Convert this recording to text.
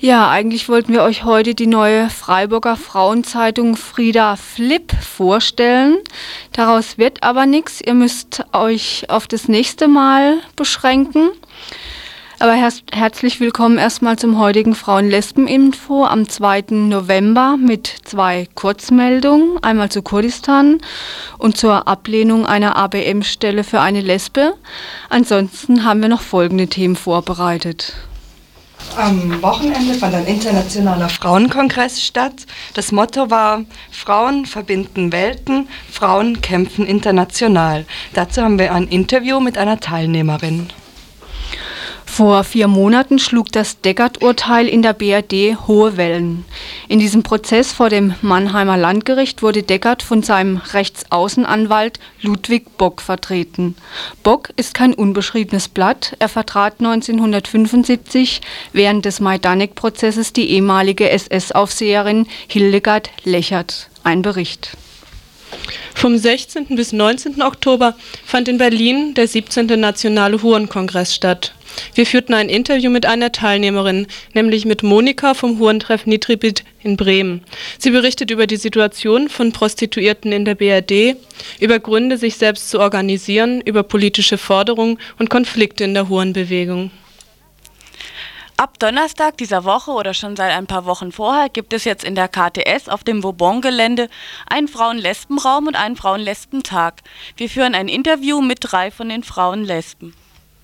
Ja, eigentlich wollten wir euch heute die neue Freiburger Frauenzeitung Frieda Flip vorstellen. Daraus wird aber nichts. Ihr müsst euch auf das nächste Mal beschränken. Aber her herzlich willkommen erstmal zum heutigen Frauen-Lesben-Info am 2. November mit zwei Kurzmeldungen. Einmal zu Kurdistan und zur Ablehnung einer ABM-Stelle für eine Lesbe. Ansonsten haben wir noch folgende Themen vorbereitet. Am Wochenende fand ein internationaler Frauenkongress statt. Das Motto war Frauen verbinden Welten, Frauen kämpfen international. Dazu haben wir ein Interview mit einer Teilnehmerin. Vor vier Monaten schlug das Deckert-Urteil in der BRD hohe Wellen. In diesem Prozess vor dem Mannheimer Landgericht wurde Deckert von seinem Rechtsaußenanwalt Ludwig Bock vertreten. Bock ist kein unbeschriebenes Blatt. Er vertrat 1975 während des Majdanek-Prozesses die ehemalige SS-Aufseherin Hildegard Lechert. Ein Bericht. Vom 16. bis 19. Oktober fand in Berlin der 17. Nationale Hurenkongress statt. Wir führten ein Interview mit einer Teilnehmerin, nämlich mit Monika vom Hurentreff Nitribit in Bremen. Sie berichtet über die Situation von Prostituierten in der BRD, über Gründe, sich selbst zu organisieren, über politische Forderungen und Konflikte in der Hurenbewegung. Ab Donnerstag dieser Woche oder schon seit ein paar Wochen vorher gibt es jetzt in der KTS auf dem Vauban-Gelände einen Frauen-Lesben-Raum und einen Frauen-Lesben-Tag. Wir führen ein Interview mit drei von den Frauen-Lesben.